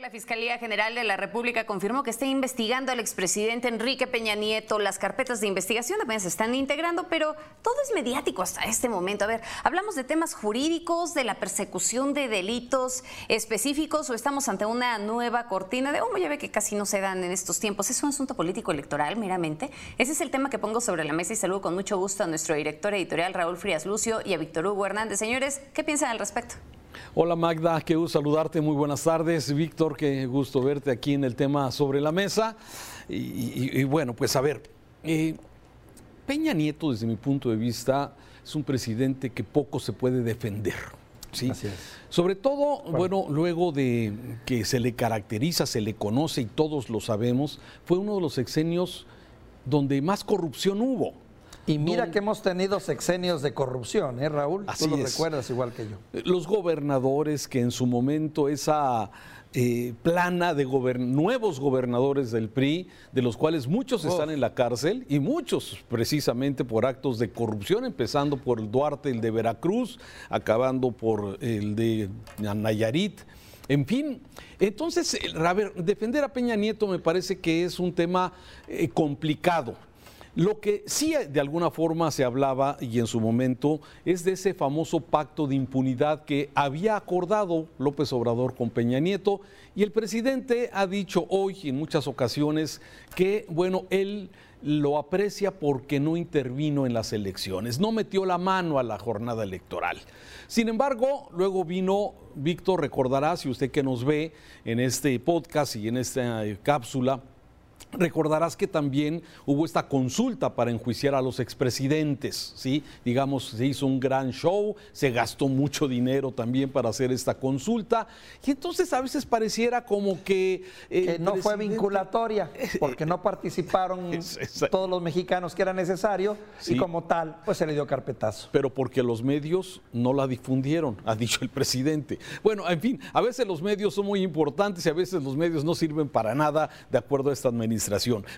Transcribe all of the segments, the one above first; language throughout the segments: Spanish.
La Fiscalía General de la República confirmó que está investigando al expresidente Enrique Peña Nieto. Las carpetas de investigación apenas se están integrando, pero todo es mediático hasta este momento. A ver, ¿hablamos de temas jurídicos, de la persecución de delitos específicos o estamos ante una nueva cortina de humo? Ya ve que casi no se dan en estos tiempos. ¿Es un asunto político electoral meramente? Ese es el tema que pongo sobre la mesa y saludo con mucho gusto a nuestro director editorial Raúl Frías Lucio y a Víctor Hugo Hernández. Señores, ¿qué piensan al respecto? Hola Magda, qué gusto saludarte, muy buenas tardes. Víctor, qué gusto verte aquí en el tema sobre la mesa. Y, bueno, pues a ver, eh, Peña Nieto desde mi punto de vista es un presidente que poco se puede defender. ¿sí? Sobre todo, bueno, luego de que se le caracteriza, se le conoce y todos lo sabemos, fue uno de los sexenios donde más corrupción hubo. Y mira que hemos tenido sexenios de corrupción, ¿eh, Raúl? Tú lo recuerdas igual que yo. Los gobernadores que en su momento esa eh, plana de nuevos gobernadores del PRI, de los cuales muchos están en la cárcel y muchos precisamente por actos de corrupción, empezando por el Duarte, el de Veracruz, acabando por el de Nayarit. En fin, entonces, a ver, defender a Peña Nieto me parece que es un tema eh, complicado. Lo que sí de alguna forma se hablaba y en su momento es de ese famoso pacto de impunidad que había acordado López Obrador con Peña Nieto y el presidente ha dicho hoy en muchas ocasiones que, bueno, él lo aprecia porque no intervino en las elecciones, no metió la mano a la jornada electoral. Sin embargo, luego vino, Víctor recordará, si usted que nos ve en este podcast y en esta cápsula, Recordarás que también hubo esta consulta para enjuiciar a los expresidentes, ¿sí? Digamos, se hizo un gran show, se gastó mucho dinero también para hacer esta consulta, y entonces a veces pareciera como que... Eh, no fue vinculatoria, porque no participaron todos los mexicanos que era necesario, y como tal, pues se le dio carpetazo. Pero porque los medios no la difundieron, ha dicho el presidente. Bueno, en fin, a veces los medios son muy importantes y a veces los medios no sirven para nada de acuerdo a esta administración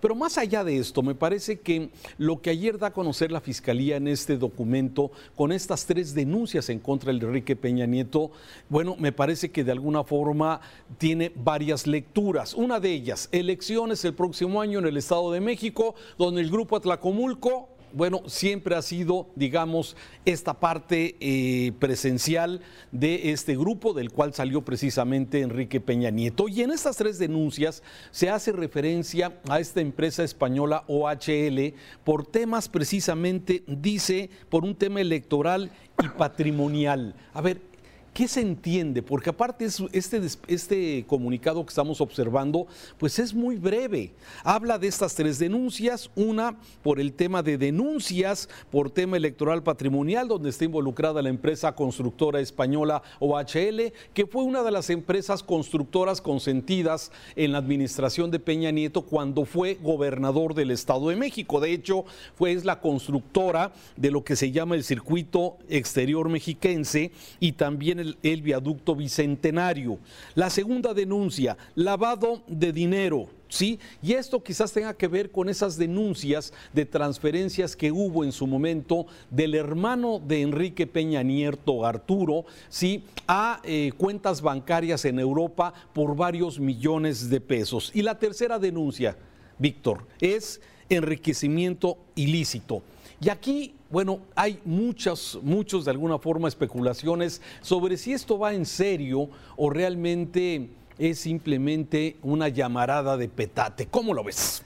pero más allá de esto, me parece que lo que ayer da a conocer la Fiscalía en este documento, con estas tres denuncias en contra de Enrique Peña Nieto, bueno, me parece que de alguna forma tiene varias lecturas. Una de ellas, elecciones el próximo año en el Estado de México, donde el Grupo Atlacomulco bueno, siempre ha sido, digamos, esta parte eh, presencial de este grupo del cual salió precisamente Enrique Peña Nieto. Y en estas tres denuncias se hace referencia a esta empresa española OHL por temas precisamente, dice, por un tema electoral y patrimonial. A ver, ¿Qué se entiende? Porque aparte este, este comunicado que estamos observando, pues es muy breve. Habla de estas tres denuncias, una por el tema de denuncias por tema electoral patrimonial, donde está involucrada la empresa constructora española OHL, que fue una de las empresas constructoras consentidas en la administración de Peña Nieto cuando fue gobernador del Estado de México. De hecho, fue es la constructora de lo que se llama el circuito exterior mexiquense y también el, viaducto bicentenario. La segunda denuncia, lavado de dinero. ¿Sí? Y esto quizás tenga que ver con esas denuncias de transferencias que hubo en su momento del hermano de Enrique Peña Nieto, Arturo, ¿sí? a eh, cuentas bancarias en Europa por varios millones de pesos. Y la tercera denuncia, Víctor, es enriquecimiento ilícito. Y aquí, bueno, hay muchas, muchos de alguna forma especulaciones sobre si esto va en serio o realmente es simplemente una llamarada de petate. ¿Cómo lo ves?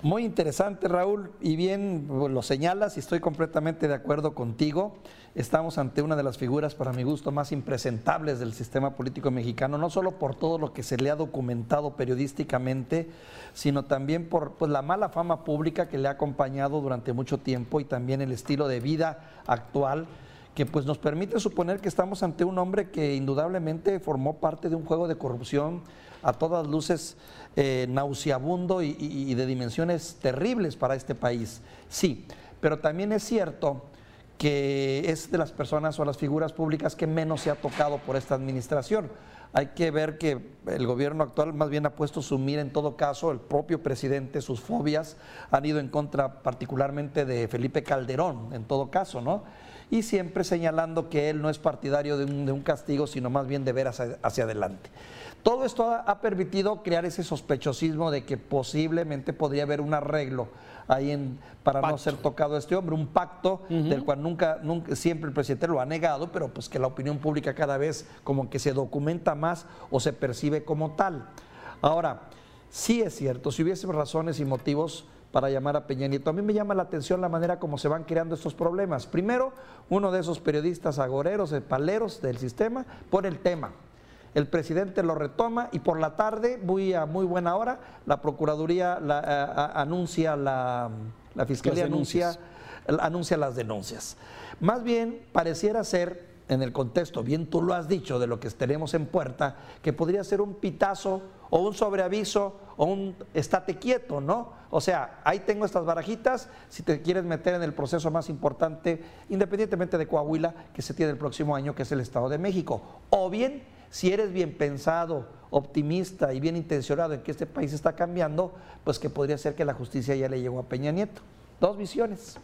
Muy interesante, Raúl, y bien lo señalas y estoy completamente de acuerdo contigo. Estamos ante una de las figuras, para mi gusto, más impresentables del sistema político mexicano, no solo por todo lo que se le ha documentado periodísticamente, sino también por pues, la mala fama pública que le ha acompañado durante mucho tiempo y también el estilo de vida actual que pues nos permite suponer que estamos ante un hombre que indudablemente formó parte de un juego de corrupción a todas luces eh, nauseabundo y, de dimensiones terribles para este país. Sí, pero también es cierto que es de las personas o las figuras públicas que menos se ha tocado por esta administración. hay que ver que el gobierno actual más bien ha puesto su mira en todo caso, el propio presidente, sus fobias han ido en contra particularmente de Felipe Calderón, en todo caso, ¿no? Y siempre señalando que él no es partidario de un, castigo, sino más bien de ver hacia, adelante. Todo esto ha, permitido crear ese sospechosismo de que posiblemente podría haber un arreglo ahí en, para no ser tocado este hombre, un pacto del cual nunca, nunca, siempre el presidente lo ha negado, pero pues que la opinión pública cada vez como que se documenta más o se percibe como tal. Ahora, sí es cierto, si hubiese razones y motivos para llamar a Peña Nieto. A mí me llama la atención la manera como se van creando estos problemas. Primero, uno de esos periodistas agoreros, paleros del sistema, pone el tema el presidente lo retoma y por la tarde, muy a muy buena hora, la Procuraduría la, anuncia, la, Fiscalía anuncia, anuncia las denuncias. Más bien, pareciera ser, en el contexto, bien tú lo has dicho, de lo que tenemos en puerta, que podría ser un pitazo o un sobreaviso o un estate quieto, ¿no? O sea, ahí tengo estas barajitas, si te quieres meter en el proceso más importante, independientemente de Coahuila, que se tiene el próximo año, que es el Estado de México. O bien si eres bien pensado, optimista y bien intencionado en que este país está cambiando, pues que podría ser que la justicia ya le llegó a Peña Nieto. Dos visiones.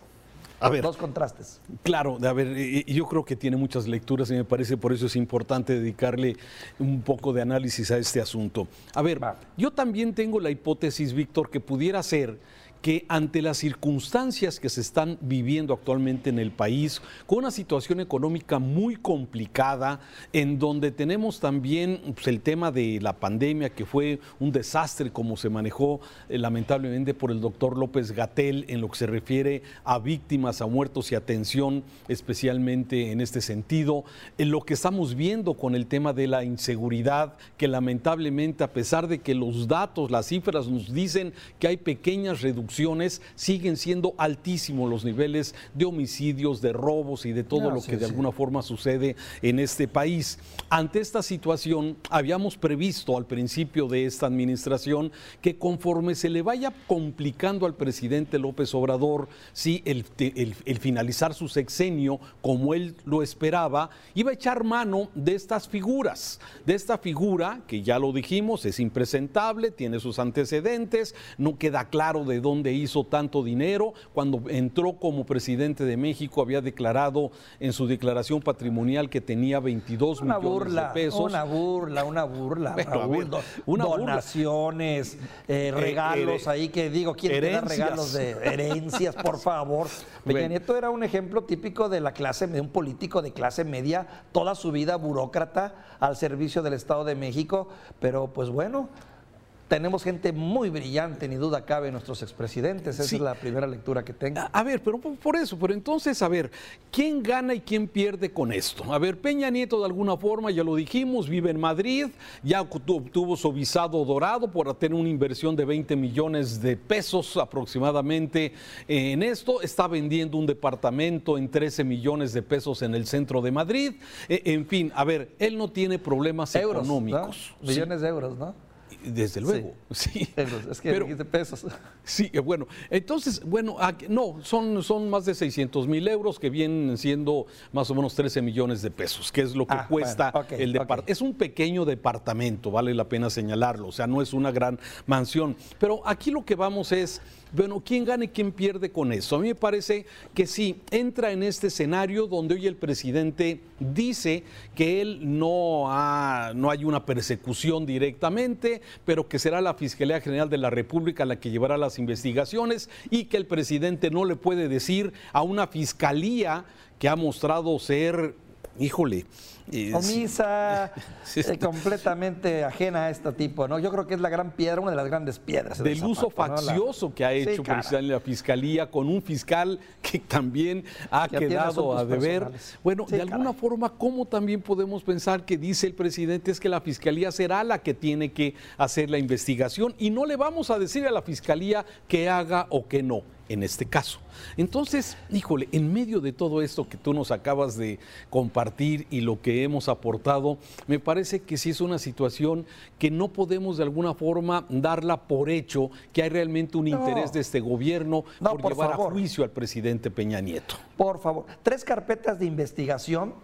A ver, dos contrastes. Claro, a ver, yo creo que tiene muchas lecturas y me parece por eso es importante dedicarle un poco de análisis a este asunto. A ver, yo también tengo la hipótesis, Víctor, que pudiera ser que ante las circunstancias que se están viviendo actualmente en el país, con una situación económica muy complicada, en donde tenemos también pues, el tema de la pandemia, que fue un desastre como se manejó eh, lamentablemente por el doctor López Gatel en lo que se refiere a víctimas, a muertos y atención, especialmente en este sentido, en lo que estamos viendo con el tema de la inseguridad, que lamentablemente a pesar de que los datos, las cifras nos dicen que hay pequeñas reducciones, siguen siendo altísimos los niveles de homicidios, de robos y de todo lo que de alguna forma sucede en este país. Ante esta situación, habíamos previsto al principio de esta administración que conforme se le vaya complicando al presidente López Obrador, si el, el finalizar su sexenio, como él lo esperaba, iba a echar mano de estas figuras, de esta figura que ya lo dijimos, es impresentable, tiene sus antecedentes, no queda claro de dónde hizo tanto dinero. Cuando entró como presidente de México había declarado en su declaración patrimonial que tenía 22 millones de pesos. Una burla, una burla. una donaciones, eh, eh, regalos ahí que digo, ¿quién te da regalos de herencias, por favor? Peña Nieto era un ejemplo típico de la clase, de un político de clase media, toda su vida burócrata al servicio del Estado de México, pero pues bueno, tenemos gente muy brillante, ni duda cabe, nuestros expresidentes. Esa es la primera lectura que tengo. A, ver, pero por eso, pero entonces, a ver, ¿quién gana y quién pierde con esto? A ver, Peña Nieto de alguna forma, ya lo dijimos, vive en Madrid, ya obtuvo su visado dorado por tener una inversión de 20 millones de pesos aproximadamente en esto. Está vendiendo un departamento en 13 millones de pesos en el centro de Madrid. E, en fin, a ver, él no tiene problemas económicos. Millones de euros, ¿no? Desde luego, sí. Es que Pero, de pesos. Sí, eh, bueno, entonces, bueno, no, son, son más de 600 mil euros que vienen siendo más o menos 13 millones de pesos, que es lo que ah, cuesta el departamento. Es un pequeño departamento, vale la pena señalarlo, o sea, no es una gran mansión. Pero aquí lo que vamos es bueno, ¿quién gana y quién pierde con eso? A mí me parece que sí, entra en este escenario donde hoy el presidente dice que él no, ha, no hay una persecución directamente, pero que será la Fiscalía General de la República la que llevará las investigaciones y que el presidente no le puede decir a una fiscalía que ha mostrado ser, híjole, omisa, eh, completamente ajena a este tipo, ¿no? Yo creo que es la gran piedra, una de las grandes piedras. Del uso faccioso que ha hecho la Fiscalía con un fiscal que también ha quedado a deber. Bueno, de alguna forma, ¿cómo también podemos pensar que dice el presidente es que la Fiscalía será la que tiene que hacer la investigación y no le vamos a decir a la Fiscalía que haga o que no? en este caso. Entonces, híjole, en medio de todo esto que tú nos acabas de compartir y lo que hemos aportado, me parece que sí es una situación que no podemos de alguna forma darla por hecho que hay realmente un interés de este gobierno por, llevar a juicio al presidente Peña Nieto. Por favor, tres carpetas de investigación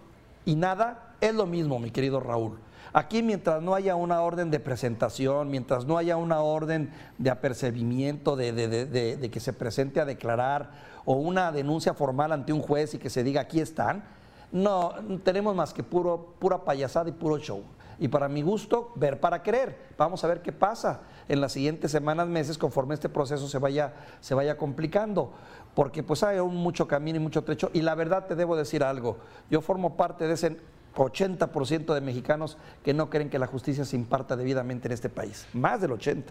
y nada es lo mismo, mi querido Raúl. Aquí mientras no haya una orden de presentación, mientras no haya una orden de apercibimiento, de, de, que se presente a declarar o una denuncia formal ante un juez y que se diga aquí están, no tenemos más que puro, pura payasada y puro show. Y para mi gusto, ver para creer. Vamos a ver qué pasa en las siguientes semanas, meses, conforme este proceso se vaya, se vaya complicando. Porque pues hay un mucho camino y mucho trecho. Y la verdad te debo decir algo. Yo formo parte de ese 80% de mexicanos que no creen que la justicia se imparta debidamente en este país. Más del 80%.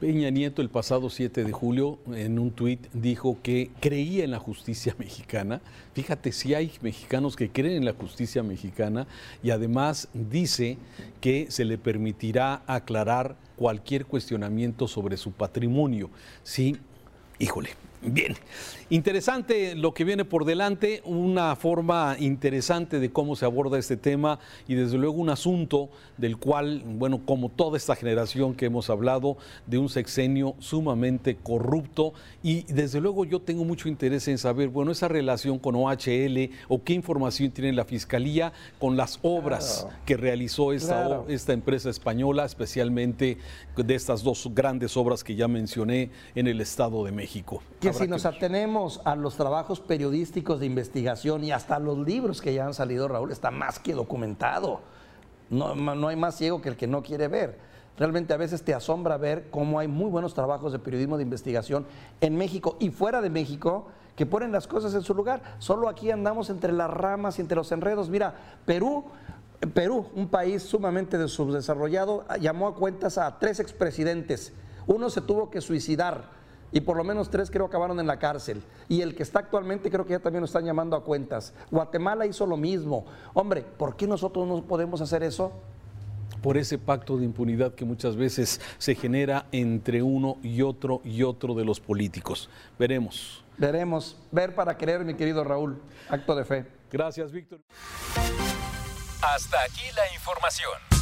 Peña Nieto el pasado 7 de julio en un tuit dijo que creía en la justicia mexicana. Fíjate si hay mexicanos que creen en la justicia mexicana y además dice que se le permitirá aclarar cualquier cuestionamiento sobre su patrimonio. Sí, híjole, Bien, interesante lo que viene por delante, una forma interesante de cómo se aborda este tema y desde luego un asunto del cual, bueno, como toda esta generación que hemos hablado, de un sexenio sumamente corrupto y desde luego yo tengo mucho interés en saber, bueno, esa relación con OHL o qué información tiene la Fiscalía con las obras que realizó esta, esta empresa española, especialmente de estas dos grandes obras que ya mencioné en el Estado de México si nos atenemos a los trabajos periodísticos de investigación y hasta los libros que ya han salido, Raúl, está más que documentado. No, no hay más ciego que el que no quiere ver. Realmente a veces te asombra ver cómo hay muy buenos trabajos de periodismo de investigación en México y fuera de México que ponen las cosas en su lugar. Solo aquí andamos entre las ramas y entre los enredos. Mira, Perú Perú, un país sumamente subdesarrollado, llamó a cuentas a tres expresidentes. Uno se tuvo que suicidar y por lo menos tres creo acabaron en la cárcel. Y el que está actualmente creo que ya también lo están llamando a cuentas. Guatemala hizo lo mismo. Hombre, ¿por qué nosotros no podemos hacer eso? Por ese pacto de impunidad que muchas veces se genera entre uno y otro y otro de los políticos. Veremos. Veremos. Ver para creer, mi querido Raúl. Acto de fe. Gracias, Víctor. Hasta aquí la información.